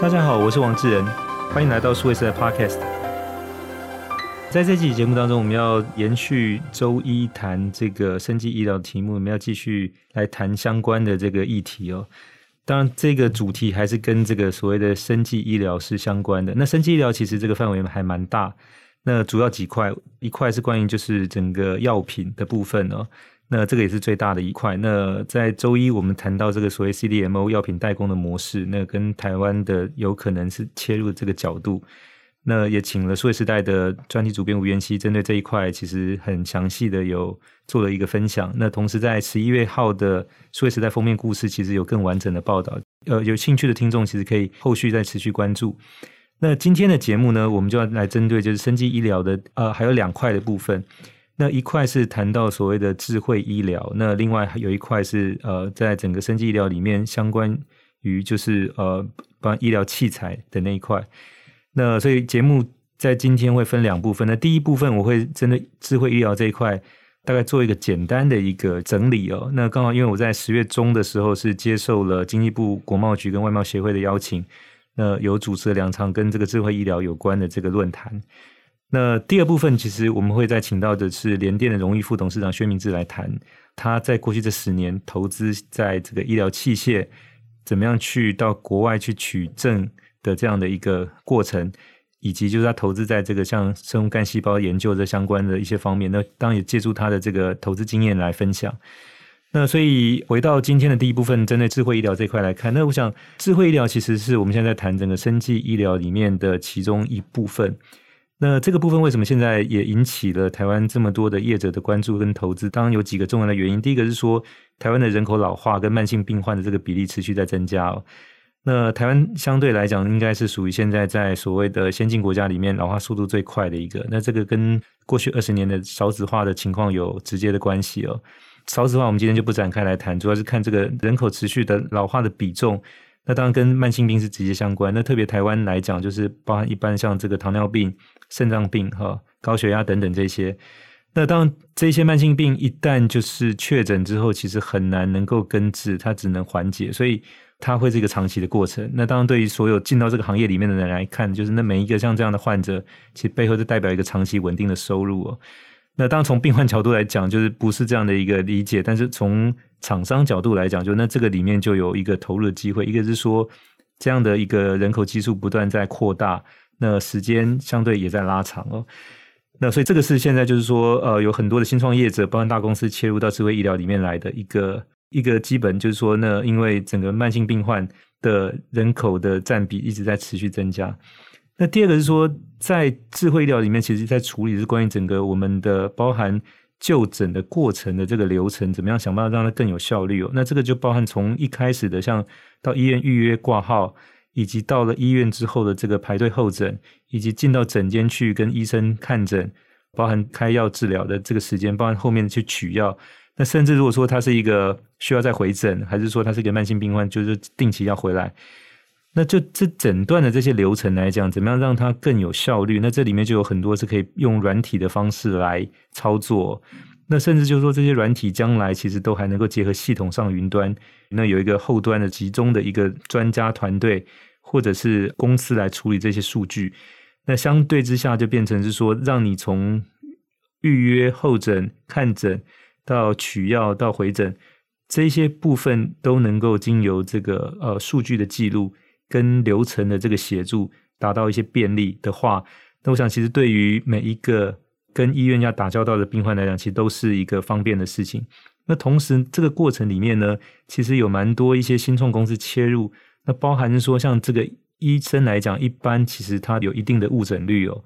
大家好，我是王志仁，欢迎来到数位时代 Podcast。在这期节目当中，我们要延续周一谈这个生技医疗的题目，我们要继续来谈相关的这个议题哦。当然，这个主题还是跟这个所谓的生技医疗是相关的。那生技医疗其实这个范围还蛮大，那主要几块，一块是关于就是整个药品的部分哦。那这个也是最大的一块。那在周一我们谈到这个所谓 CDMO 药品代工的模式，那跟台湾的有可能是切入这个角度。那也请了数位时代的专题主编吴元熙，针对这一块其实很详细的有做了一个分享。那同时在十一月号的数位时代封面故事，其实有更完整的报道。呃，有兴趣的听众其实可以后续再持续关注。那今天的节目呢，我们就要来针对就是生技医疗的呃，还有两块的部分。那一块是谈到所谓的智慧医疗，那另外还有一块是呃，在整个生技医疗里面相关于就是呃，帮医疗器材的那一块。那所以节目在今天会分两部分。那第一部分我会针对智慧医疗这一块，大概做一个简单的一个整理哦。那刚好因为我在十月中的时候是接受了经济部国贸局跟外贸协会的邀请，那有主持了两场跟这个智慧医疗有关的这个论坛。那第二部分，其实我们会再请到的是联电的荣誉副董事长薛明志来谈，他在过去这十年投资在这个医疗器械，怎么样去到国外去取证的这样的一个过程，以及就是他投资在这个像生物干细胞研究这相关的一些方面，那当然也借助他的这个投资经验来分享。那所以回到今天的第一部分，针对智慧医疗这块来看，那我想智慧医疗其实是我们现在在谈整个生技医疗里面的其中一部分。那这个部分为什么现在也引起了台湾这么多的业者的关注跟投资？当然有几个重要的原因。第一个是说，台湾的人口老化跟慢性病患的这个比例持续在增加哦。那台湾相对来讲，应该是属于现在在所谓的先进国家里面老化速度最快的一个。那这个跟过去二十年的少子化的情况有直接的关系哦。少子化我们今天就不展开来谈，主要是看这个人口持续的老化的比重。那当然跟慢性病是直接相关。那特别台湾来讲，就是包含一般像这个糖尿病。肾脏病、哈高血压等等这些，那当这些慢性病一旦就是确诊之后，其实很难能够根治，它只能缓解，所以它会是一个长期的过程。那当然，对于所有进到这个行业里面的人来看，就是那每一个像这样的患者，其实背后就代表一个长期稳定的收入哦。那当然从病患角度来讲，就是不是这样的一个理解，但是从厂商角度来讲，就那这个里面就有一个投入的机会，一个是说这样的一个人口基数不断在扩大。那时间相对也在拉长哦，那所以这个是现在就是说，呃，有很多的新创业者，包括大公司切入到智慧医疗里面来的一个一个基本，就是说，那因为整个慢性病患的人口的占比一直在持续增加。那第二个是说，在智慧医疗里面，其实在处理是关于整个我们的包含就诊的过程的这个流程，怎么样想办法让它更有效率哦。那这个就包含从一开始的像到医院预约挂号。以及到了医院之后的这个排队候诊，以及进到诊间去跟医生看诊，包含开药治疗的这个时间，包含后面去取药，那甚至如果说他是一个需要再回诊，还是说他是一个慢性病患，就是定期要回来，那就这诊断的这些流程来讲，怎么样让它更有效率？那这里面就有很多是可以用软体的方式来操作，那甚至就是说这些软体将来其实都还能够结合系统上云端，那有一个后端的集中的一个专家团队。或者是公司来处理这些数据，那相对之下就变成是说，让你从预约候诊、看诊到取药到回诊，这些部分都能够经由这个呃数据的记录跟流程的这个协助，达到一些便利的话，那我想其实对于每一个跟医院要打交道的病患来讲，其实都是一个方便的事情。那同时这个过程里面呢，其实有蛮多一些新创公司切入。那包含说，像这个医生来讲，一般其实他有一定的误诊率哦。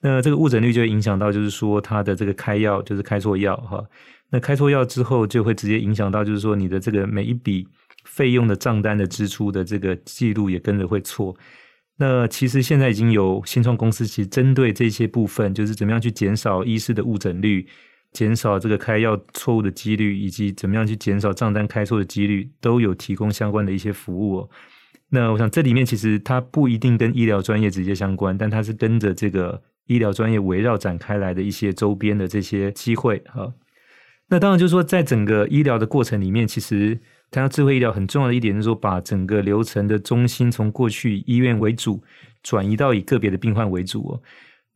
那这个误诊率就影响到，就是说他的这个开药就是开错药哈。那开错药之后，就会直接影响到，就是说你的这个每一笔费用的账单的支出的这个记录也跟着会错。那其实现在已经有新创公司，其实针对这些部分，就是怎么样去减少医师的误诊率，减少这个开药错误的几率，以及怎么样去减少账单开错的几率，都有提供相关的一些服务哦。那我想，这里面其实它不一定跟医疗专业直接相关，但它是跟着这个医疗专业围绕展开来的一些周边的这些机会哈。那当然就是说，在整个医疗的过程里面，其实谈到智慧医疗很重要的一点，就是说把整个流程的中心从过去医院为主，转移到以个别的病患为主哦。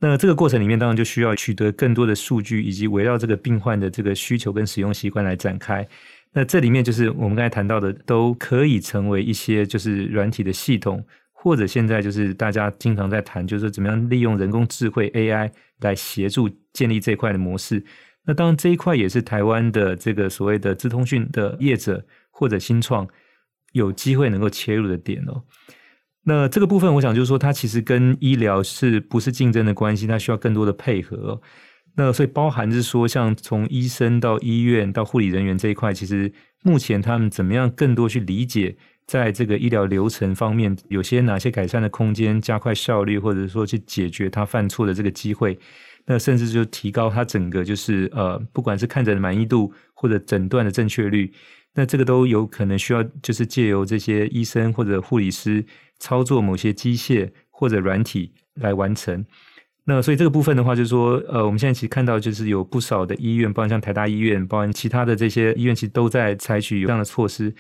那这个过程里面，当然就需要取得更多的数据，以及围绕这个病患的这个需求跟使用习惯来展开。那这里面就是我们刚才谈到的，都可以成为一些就是软体的系统，或者现在就是大家经常在谈，就是怎么样利用人工智慧 AI 来协助建立这块的模式。那当然这一块也是台湾的这个所谓的资通讯的业者或者新创有机会能够切入的点哦。那这个部分，我想就是说，它其实跟医疗是不是竞争的关系？它需要更多的配合。那所以包含是说，像从医生到医院到护理人员这一块，其实目前他们怎么样更多去理解，在这个医疗流程方面，有些哪些改善的空间，加快效率，或者说去解决他犯错的这个机会。那甚至就提高他整个就是呃，不管是看诊的满意度或者诊断的正确率，那这个都有可能需要就是借由这些医生或者护理师。操作某些机械或者软体来完成，那所以这个部分的话，就是说，呃，我们现在其实看到，就是有不少的医院，包括像台大医院，包括其他的这些医院，其实都在采取有这样的措施。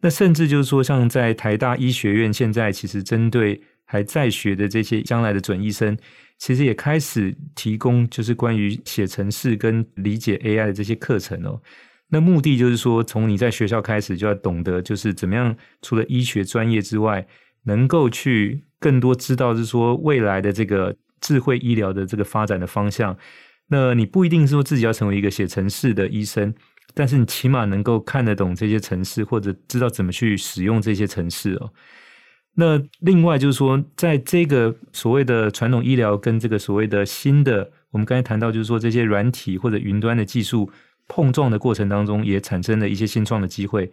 那甚至就是说，像在台大医学院，现在其实针对还在学的这些将来的准医生，其实也开始提供就是关于写程式跟理解 AI 的这些课程哦。那目的就是说，从你在学校开始就要懂得，就是怎么样，除了医学专业之外。能够去更多知道，是说未来的这个智慧医疗的这个发展的方向。那你不一定说自己要成为一个写城市的医生，但是你起码能够看得懂这些城市，或者知道怎么去使用这些城市哦。那另外就是说，在这个所谓的传统医疗跟这个所谓的新的，我们刚才谈到，就是说这些软体或者云端的技术碰撞的过程当中，也产生了一些新创的机会。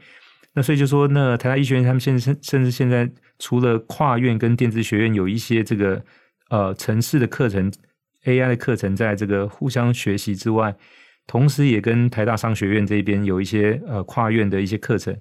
那所以就说，那台大医学院他们现甚甚至现在除了跨院跟电子学院有一些这个呃城市的课程、AI 的课程在这个互相学习之外，同时也跟台大商学院这边有一些呃跨院的一些课程，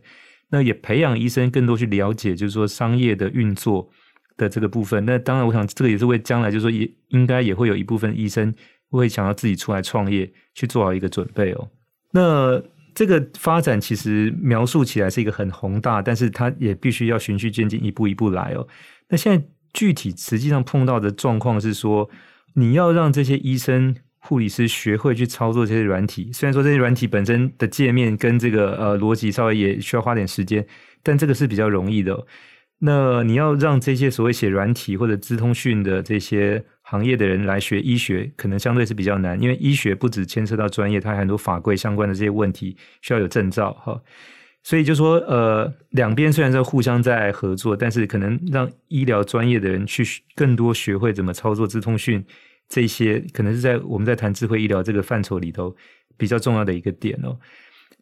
那也培养医生更多去了解，就是说商业的运作的这个部分。那当然，我想这个也是为将来，就是说也应该也会有一部分医生会想要自己出来创业，去做好一个准备哦。那。这个发展其实描述起来是一个很宏大，但是它也必须要循序渐进，一步一步来哦。那现在具体实际上碰到的状况是说，你要让这些医生、护理师学会去操作这些软体，虽然说这些软体本身的界面跟这个呃逻辑稍微也需要花点时间，但这个是比较容易的。那你要让这些所谓写软体或者资通讯的这些行业的人来学医学，可能相对是比较难，因为医学不只牵涉到专业，它还有很多法规相关的这些问题需要有证照哈。所以就说，呃，两边虽然在互相在合作，但是可能让医疗专业的人去更多学会怎么操作资通讯，这些可能是在我们在谈智慧医疗这个范畴里头比较重要的一个点哦。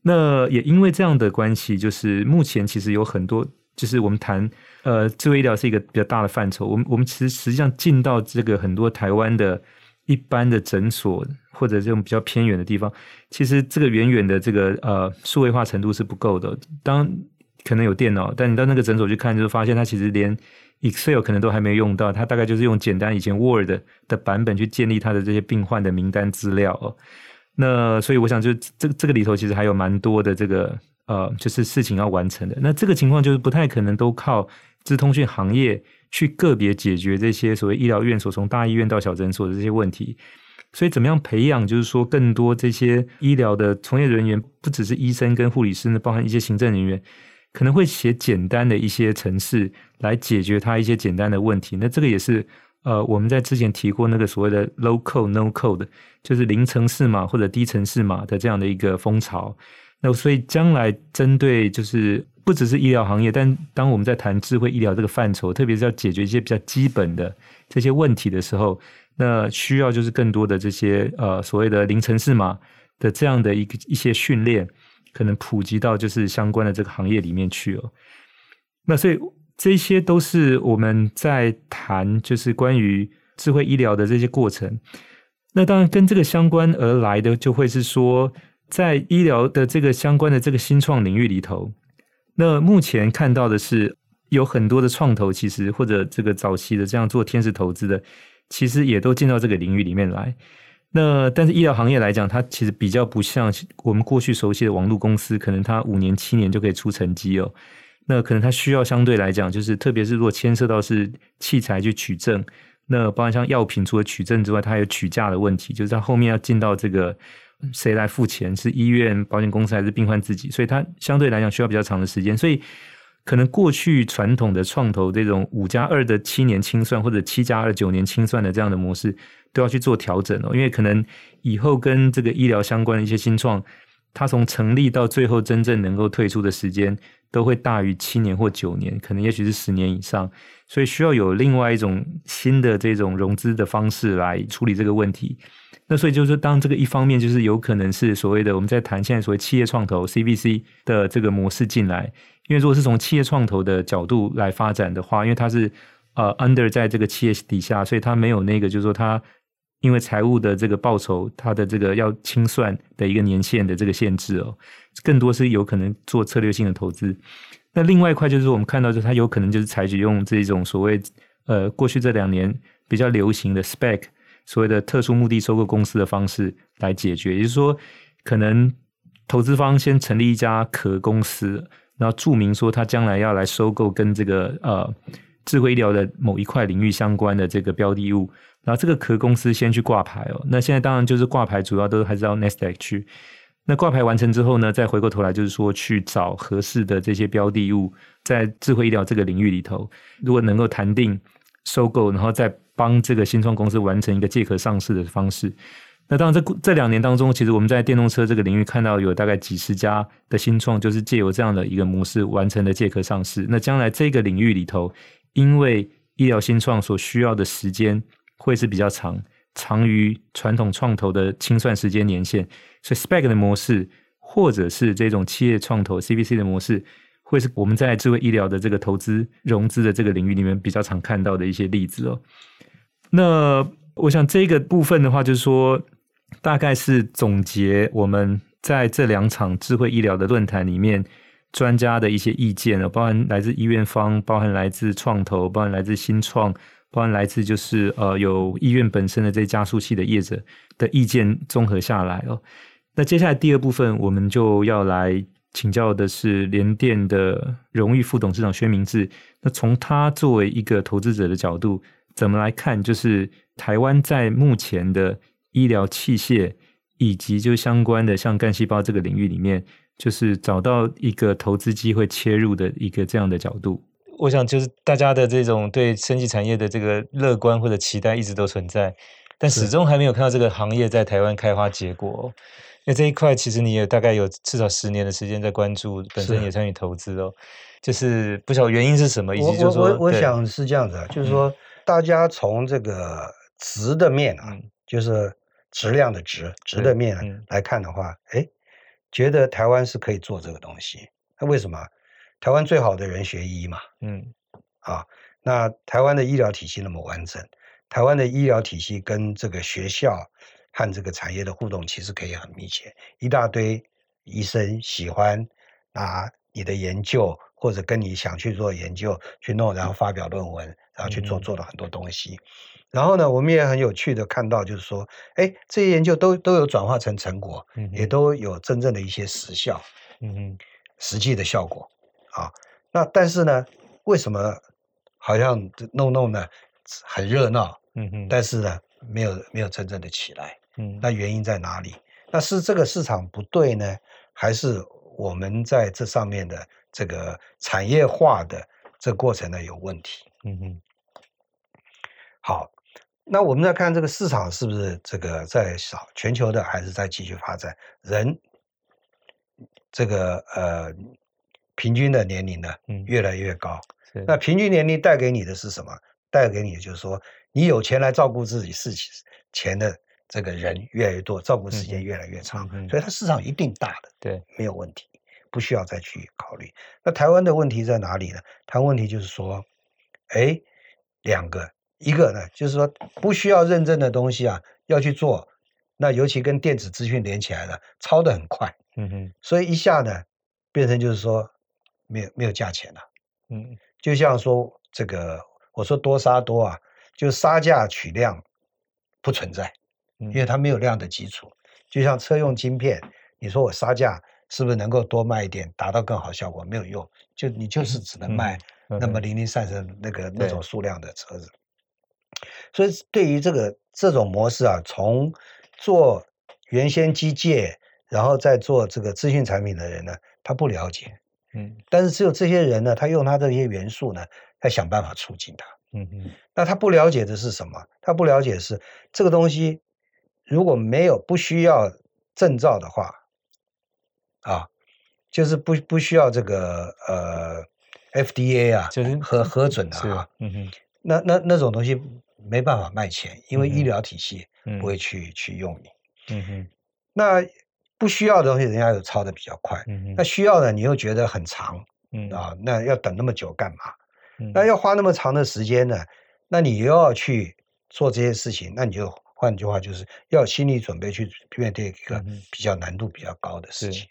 那也因为这样的关系，就是目前其实有很多。就是我们谈，呃，智慧医疗是一个比较大的范畴。我们我们其实实际上进到这个很多台湾的一般的诊所或者这种比较偏远的地方，其实这个远远的这个呃数位化程度是不够的。当可能有电脑，但你到那个诊所去看，就发现它其实连 Excel 可能都还没用到，它大概就是用简单以前 Word 的版本去建立它的这些病患的名单资料哦。那所以我想就，就这这个里头其实还有蛮多的这个。呃，就是事情要完成的，那这个情况就是不太可能都靠资通讯行业去个别解决这些所谓医疗院所从大医院到小诊所的这些问题。所以，怎么样培养，就是说更多这些医疗的从业人员，不只是医生跟护理师呢，包含一些行政人员，可能会写简单的一些程式来解决他一些简单的问题。那这个也是呃，我们在之前提过那个所谓的 low code no code，就是零程式码或者低程式码的这样的一个风潮。那所以将来针对就是不只是医疗行业，但当我们在谈智慧医疗这个范畴，特别是要解决一些比较基本的这些问题的时候，那需要就是更多的这些呃所谓的零程式码的这样的一个一些训练，可能普及到就是相关的这个行业里面去哦。那所以这些都是我们在谈就是关于智慧医疗的这些过程。那当然跟这个相关而来的就会是说。在医疗的这个相关的这个新创领域里头，那目前看到的是有很多的创投，其实或者这个早期的这样做天使投资的，其实也都进到这个领域里面来。那但是医疗行业来讲，它其实比较不像我们过去熟悉的网络公司，可能它五年七年就可以出成绩哦。那可能它需要相对来讲，就是特别是如果牵涉到是器材去取证，那包含像药品除了取证之外，它还有取价的问题，就是它后面要进到这个谁来付钱，是医院、保险公司还是病患自己，所以它相对来讲需要比较长的时间。所以可能过去传统的创投这种五加二的七年清算，或者七加二九年清算的这样的模式，都要去做调整哦，因为可能以后跟这个医疗相关的一些新创，它从成立到最后真正能够退出的时间。都会大于七年或九年，可能也许是十年以上，所以需要有另外一种新的这种融资的方式来处理这个问题。那所以就是当这个一方面就是有可能是所谓的我们在谈现在所谓企业创投 CVC 的这个模式进来，因为如果是从企业创投的角度来发展的话，因为它是呃 under 在这个企业底下，所以它没有那个就是说它。因为财务的这个报酬，它的这个要清算的一个年限的这个限制哦，更多是有可能做策略性的投资。那另外一块就是我们看到，就是它有可能就是采取用这种所谓呃过去这两年比较流行的 spec 所谓的特殊目的收购公司的方式来解决。也就是说，可能投资方先成立一家壳公司，然后注明说他将来要来收购跟这个呃智慧医疗的某一块领域相关的这个标的物。然后这个壳公司先去挂牌哦，那现在当然就是挂牌，主要都还是要 Nasdaq 去。那挂牌完成之后呢，再回过头来就是说去找合适的这些标的物，在智慧医疗这个领域里头，如果能够谈定收购，然后再帮这个新创公司完成一个借壳上市的方式。那当然这这两年当中，其实我们在电动车这个领域看到有大概几十家的新创，就是借由这样的一个模式完成了借壳上市。那将来这个领域里头，因为医疗新创所需要的时间。会是比较长，长于传统创投的清算时间年限，所以 spec 的模式，或者是这种企业创投 CVC 的模式，会是我们在智慧医疗的这个投资融资的这个领域里面比较常看到的一些例子哦。那我想这个部分的话，就是说，大概是总结我们在这两场智慧医疗的论坛里面专家的一些意见哦，包含来自医院方，包含来自创投，包含来自新创。包含来自就是呃有医院本身的这些加速器的业者的意见综合下来哦，那接下来第二部分我们就要来请教的是联电的荣誉副董事长薛明志。那从他作为一个投资者的角度，怎么来看就是台湾在目前的医疗器械以及就相关的像干细胞这个领域里面，就是找到一个投资机会切入的一个这样的角度。我想，就是大家的这种对生技产业的这个乐观或者期待一直都存在，但始终还没有看到这个行业在台湾开花结果。因为这一块，其实你也大概有至少十年的时间在关注，本身也参与投资哦。就是不晓得原因是什么，以及就是说，我我，我想是这样子啊，就是说，大家从这个值的面啊，就是质量的值，值的面来看的话，哎，觉得台湾是可以做这个东西。那为什么？台湾最好的人学医嘛，嗯，啊，那台湾的医疗体系那么完整，台湾的医疗体系跟这个学校和这个产业的互动其实可以很密切，一大堆医生喜欢拿你的研究或者跟你想去做研究去弄，然后发表论文，然后去做做了很多东西，然后呢，我们也很有趣的看到，就是说，哎，这些研究都都有转化成成果，嗯也都有真正的一些实效，嗯嗯，实际的效果。啊，那但是呢，为什么好像弄弄呢很热闹，嗯哼，但是呢没有没有真正的起来，嗯，那原因在哪里？那是这个市场不对呢，还是我们在这上面的这个产业化的这过程呢有问题？嗯嗯，好，那我们再看这个市场是不是这个在少全球的还是在继续发展？人这个呃。平均的年龄呢，越来越高。嗯、那平均年龄带给你的是什么？带给你的就是说，你有钱来照顾自己事情钱的这个人越来越多，照顾时间越来越长，嗯、所以它市场一定大的，对，没有问题，不需要再去考虑。那台湾的问题在哪里呢？台湾问题就是说，哎，两个，一个呢，就是说不需要认证的东西啊，要去做，那尤其跟电子资讯连起来了，抄得很快，嗯哼，所以一下呢，变成就是说。没有没有价钱了，嗯，就像说这个，我说多杀多啊，就杀价取量不存在，因为它没有量的基础。就像车用晶片，你说我杀价是不是能够多卖一点，达到更好效果？没有用，就你就是只能卖那么零零散散那个那种数量的车子。所以对于这个这种模式啊，从做原先机械，然后再做这个资讯产品的人呢，他不了解。嗯，但是只有这些人呢，他用他这些元素呢，他想办法促进它。嗯嗯，那他不了解的是什么？他不了解的是这个东西如果没有不需要证照的话，啊，就是不不需要这个呃 FDA 啊，就是核核准的啊。嗯哼，那那那种东西没办法卖钱，因为医疗体系不会去、嗯、去用你。嗯哼，那。不需要的东西，人家又抄的比较快。嗯、那需要的，你又觉得很长。嗯啊，那要等那么久干嘛？嗯、那要花那么长的时间呢？那你又要去做这些事情，那你就换句话就是要有心理准备去面对一个比较难度比较高的事情。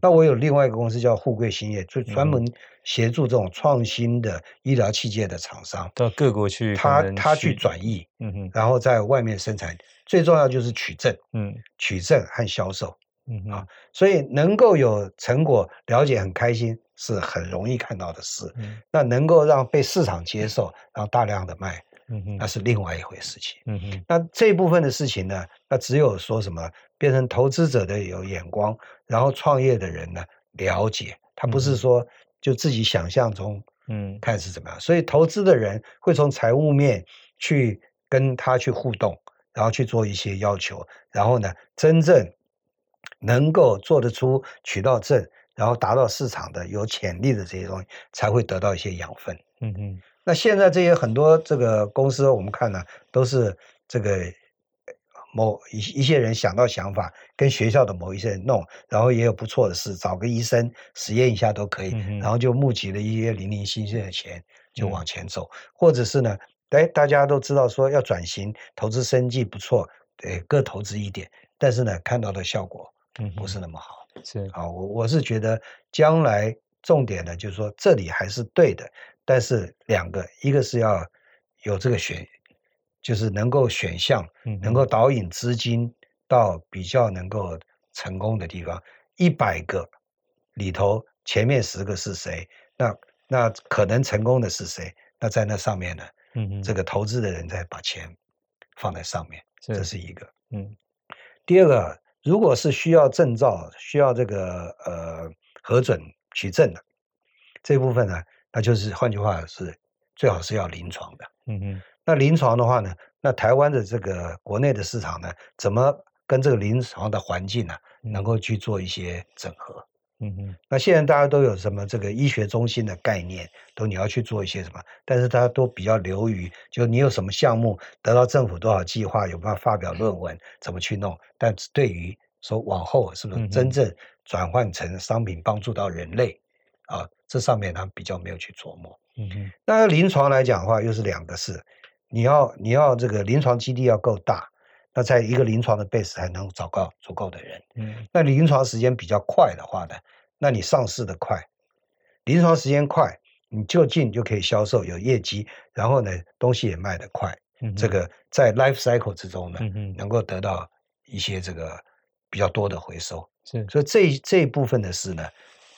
那我有另外一个公司叫富贵兴业，就专门协助这种创新的医疗器械的厂商到各国去，他他去转移，然后在外面生产，最重要就是取证，嗯，取证和销售。嗯啊，所以能够有成果，了解很开心，是很容易看到的事。嗯，那能够让被市场接受，然后大量的卖，嗯哼，那是另外一回事情。嗯哼，那这部分的事情呢，那只有说什么变成投资者的有眼光，然后创业的人呢了解，他不是说就自己想象中，嗯，看是怎么样。所以投资的人会从财务面去跟他去互动，然后去做一些要求，然后呢，真正。能够做得出渠道证，然后达到市场的有潜力的这些东西，才会得到一些养分。嗯嗯。那现在这些很多这个公司，我们看呢，都是这个某一一些人想到想法，跟学校的某一些人弄，然后也有不错的事，找个医生实验一下都可以，嗯、然后就募集了一些零零星星的钱，就往前走。嗯、或者是呢，哎，大家都知道说要转型，投资生计不错，对，各投资一点，但是呢，看到的效果。嗯，不是那么好。是啊，我我是觉得将来重点呢，就是说这里还是对的，但是两个，一个是要有这个选，就是能够选项，能够导引资金到比较能够成功的地方。一百个里头前面十个是谁？那那可能成功的是谁？那在那上面呢？嗯，这个投资的人再把钱放在上面，这是一个。嗯，第二个。如果是需要证照、需要这个呃核准取证的这部分呢，那就是换句话是最好是要临床的。嗯嗯。那临床的话呢，那台湾的这个国内的市场呢，怎么跟这个临床的环境呢，能够去做一些整合？嗯嗯，那现在大家都有什么这个医学中心的概念，都你要去做一些什么，但是大家都比较流于，就你有什么项目得到政府多少计划，有办法发表论文，怎么去弄？但是对于说往后是不是真正转换成商品帮助到人类，嗯、啊，这上面他比较没有去琢磨。嗯哼，那临床来讲的话，又是两个事，你要你要这个临床基地要够大。那在一个临床的 base 才能找到足够的人。嗯，那临床时间比较快的话呢，那你上市的快，临床时间快，你就近就可以销售有业绩，然后呢，东西也卖得快。嗯，这个在 life cycle 之中呢，嗯，能够得到一些这个比较多的回收。是，所以这这一部分的事呢，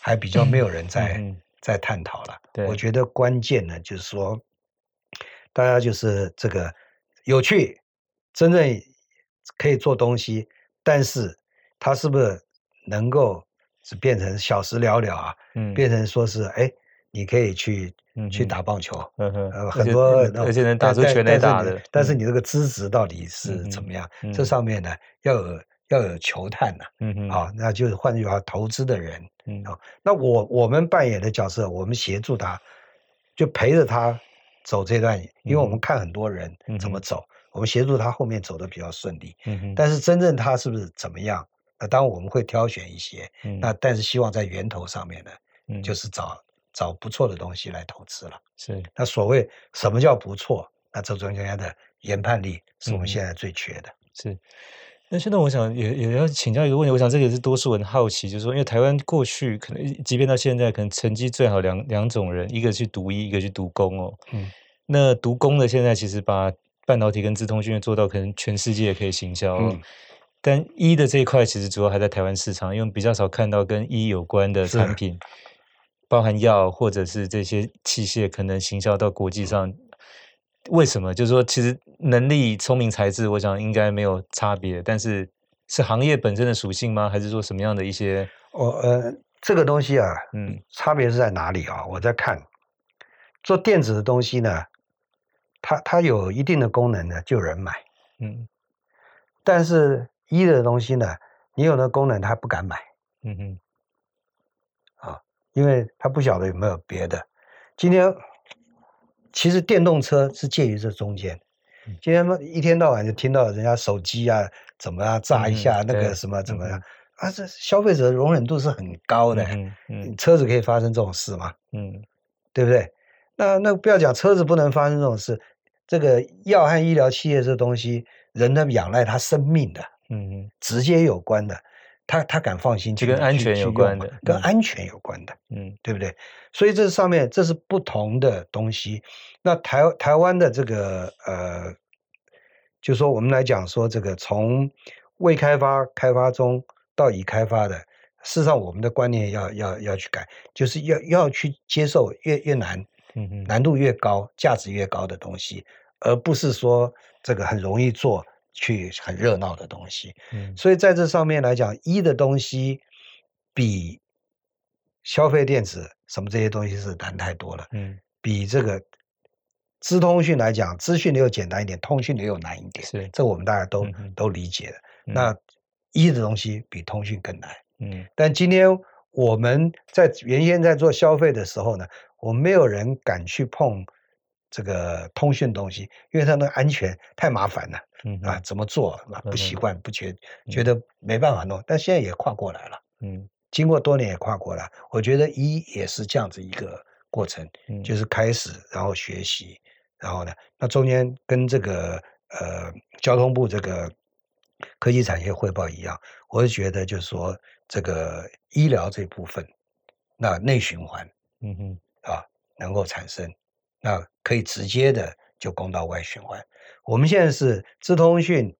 还比较没有人在、嗯、在探讨了。对，我觉得关键呢，就是说，大家就是这个有趣，真正。可以做东西，但是他是不是能够是变成小时了了啊？嗯，变成说是哎，你可以去、嗯、去打棒球，嗯哼，呃，很多而且能打出全垒打的，但是你这个资质到底是怎么样？嗯、这上面呢要有要有球探呐、啊，嗯。哼，啊，那就是换句话，投资的人，嗯，啊，那我我们扮演的角色，我们协助他，就陪着他走这段，因为我们看很多人怎么走。嗯我们协助他后面走得比较顺利，嗯哼，但是真正他是不是怎么样？那当然我们会挑选一些，嗯，那但是希望在源头上面呢，嗯，就是找找不错的东西来投资了。是，那所谓什么叫不错？那这中间的研判力是我们现在最缺的。嗯、是，那现在我想也也要请教一个问题，我想这个也是多数人好奇，就是说，因为台湾过去可能即便到现在，可能成绩最好两两种人，一个去读医，一个去读工哦。嗯，那读工的现在其实把半导体跟资通讯做到可能全世界也可以行销，嗯、但一的这一块其实主要还在台湾市场，因为比较少看到跟一有关的产品，包含药或者是这些器械，可能行销到国际上。为什么？就是说，其实能力、聪明才智，我想应该没有差别，但是是行业本身的属性吗？还是说什么样的一些？我呃，这个东西啊，嗯，差别是在哪里啊？我在看做电子的东西呢，它它有一定的功能呢，就有人买，嗯，但是一的东西呢，你有那功能，他不敢买，嗯哼，啊，因为他不晓得有没有别的。今天。其实电动车是介于这中间。今天一天到晚就听到人家手机啊怎么啊炸一下，那个什么怎么样啊？这消费者容忍度是很高的。嗯嗯，车子可以发生这种事吗？嗯，对不对？那那不要讲车子不能发生这种事，这个药和医疗器械这东西，人的仰赖他生命的，嗯嗯，直接有关的。他他敢放心，就跟安全有关的，跟安全有关的，嗯，对不对？所以这上面这是不同的东西。那台台湾的这个呃，就说我们来讲说这个从未开发、开发中到已开发的，事实上我们的观念要要要去改，就是要要去接受越越难，难度越高，价值越高的东西，而不是说这个很容易做。去很热闹的东西，嗯，所以在这上面来讲，一的东西比消费电子什么这些东西是难太多了，嗯，比这个资通讯来讲，资讯的又简单一点，通讯的又难一点，是，这我们大家都、嗯、都理解的。嗯、那一的东西比通讯更难，嗯，但今天我们在原先在做消费的时候呢，我们没有人敢去碰这个通讯东西，因为它那个安全太麻烦了。嗯啊，怎么做啊？不习惯，不觉觉得没办法弄，但现在也跨过来了。嗯，经过多年也跨过来，我觉得医也是这样子一个过程，就是开始，然后学习，然后呢，那中间跟这个呃交通部这个科技产业汇报一样，我是觉得就是说这个医疗这部分，那内循环，嗯哼啊，能够产生，那可以直接的就供到外循环。我们现在是资通讯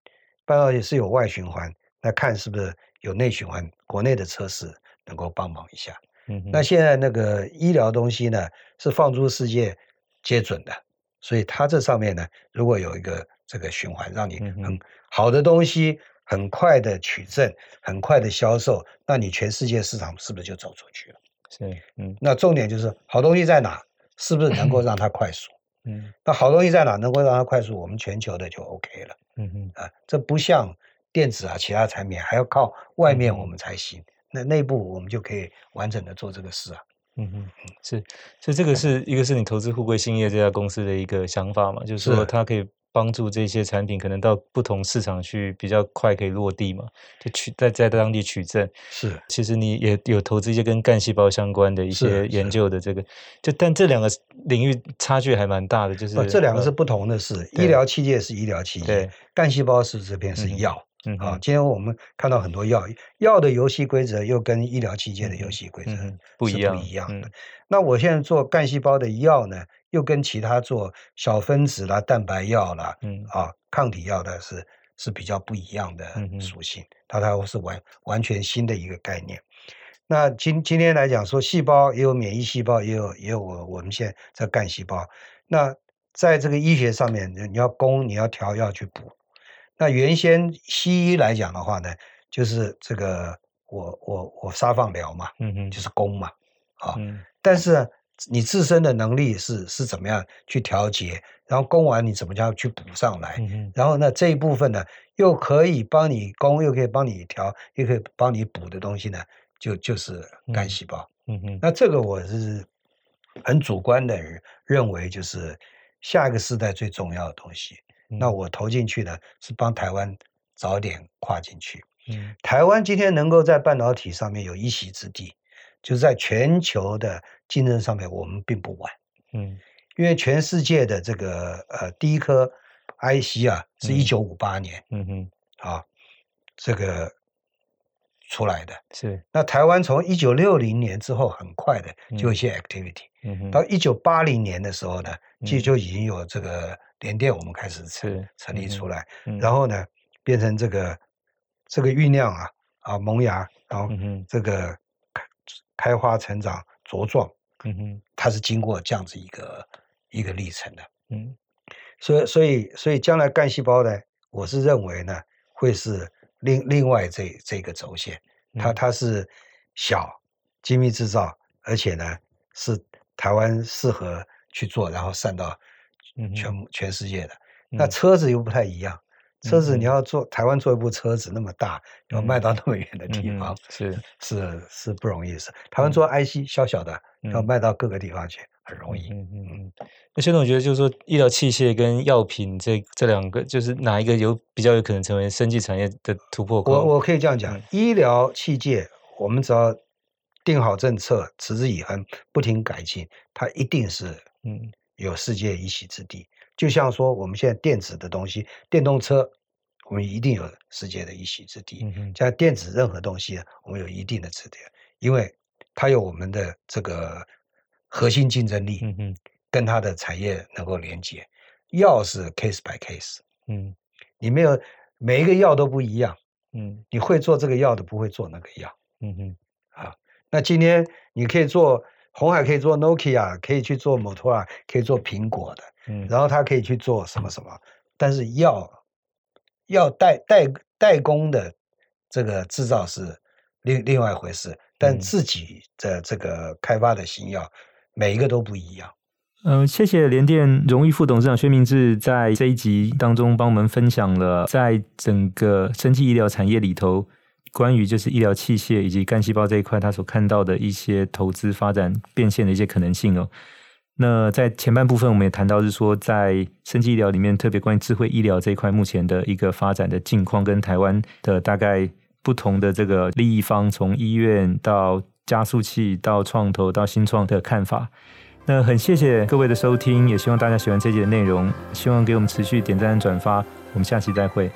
半导体是有外循环，那看是不是有内循环，国内的测试能够帮忙一下。嗯，那现在那个医疗东西呢，是放诸世界皆准的，所以它这上面呢，如果有一个这个循环，让你很好的东西很快的取证，很快的销售，那你全世界市场是不是就走出去了？是，嗯，那重点就是好东西在哪，是不是能够让它快速？嗯，那好东西在哪？能够让它快速，我们全球的就 OK 了。嗯嗯，啊，这不像电子啊，其他产品还要靠外面我们才行。嗯、那内部我们就可以完整的做这个事啊。嗯嗯，是，所以这个是一个是你投资富贵兴业这家公司的一个想法嘛，就是说它可以。帮助这些产品可能到不同市场去比较快可以落地嘛，就取在在当地取证。是，其实你也有投资一些跟干细胞相关的一些研究的这个，就但这两个领域差距还蛮大的，就是这两个是不同的事。医疗器械是医疗器械，对，干细胞是这边是药。嗯啊，今天我们看到很多药，药的游戏规则又跟医疗器械的游戏规则不一样，不一样的。那我现在做干细胞的药呢？又跟其他做小分子啦、蛋白药啦、嗯啊抗体药的是是比较不一样的属性，它它是完完全新的一个概念。那今今天来讲说，细胞也有免疫细胞，也有也有我我们现在在干细胞。那在这个医学上面，你要攻，你要调，要去补。那原先西医来讲的话呢，就是这个我我我杀放疗嘛，嗯嗯，就是攻嘛，啊，嗯、但是。你自身的能力是是怎么样去调节，然后供完你怎么样去补上来，嗯、然后呢这一部分呢又可以帮你供，又可以帮你调，又可以帮你补的东西呢，就就是干细胞。嗯哼，那这个我是很主观的认为，就是下一个时代最重要的东西。嗯、那我投进去呢是帮台湾早点跨进去。嗯，台湾今天能够在半导体上面有一席之地。就是在全球的竞争上面，我们并不晚，嗯，因为全世界的这个呃第一颗 IC 啊，是一九五八年，嗯哼，啊，这个出来的。是。那台湾从一九六零年之后，很快的就有一些 activity。嗯哼。到一九八零年的时候呢，其实就已经有这个联电，我们开始成成立出来。然后呢，变成这个这个酝酿啊啊萌芽，然后这个开开花成长茁壮。嗯哼。它是经过这样子一个一个历程的。嗯。所以所以所以将来干细胞呢，我是认为呢，会是另另外这这个轴线，它它是小精密制造，而且呢是台湾适合去做，然后散到全全世界的。那车子又不太一样，车子你要做台湾做一部车子那么大，要卖到那么远的地方，是是是不容易的事。台湾做 IC 小小的，要卖到各个地方去。很容易，嗯嗯嗯。那薛总觉得，就是说，医疗器械跟药品这这两个，就是哪一个有比较有可能成为生技产业的突破口？我我可以这样讲，嗯、医疗器械，我们只要定好政策，持之以恒，不停改进，它一定是嗯有世界一席之地。嗯、就像说，我们现在电子的东西，电动车，我们一定有世界的一席之地。嗯哼，像电子任何东西，我们有一定的支点，因为它有我们的这个。核心竞争力，嗯嗯，跟它的产业能够连接，药是 case by case，嗯，你没有每一个药都不一样，嗯，你会做这个药的不会做那个药，嗯哼，啊，那今天你可以做鸿海可以做 Nokia，可以去做 Motorola，可以做苹果的，嗯，然后它可以去做什么什么，但是药药代代代工的这个制造是另另外一回事，但自己的这个开发的新药。每一个都不一样。嗯、呃，谢谢联电荣誉副董事长薛明志在这一集当中帮我们分享了在整个生技医疗产业里头，关于就是医疗器械以及干细胞这一块他所看到的一些投资发展变现的一些可能性哦。那在前半部分我们也谈到是说，在生技医疗里面，特别关于智慧医疗这一块目前的一个发展的境况，跟台湾的大概不同的这个利益方，从医院到加速器到创投到新创的看法，那很谢谢各位的收听，也希望大家喜欢这集的内容，希望给我们持续点赞转发，我们下期再会。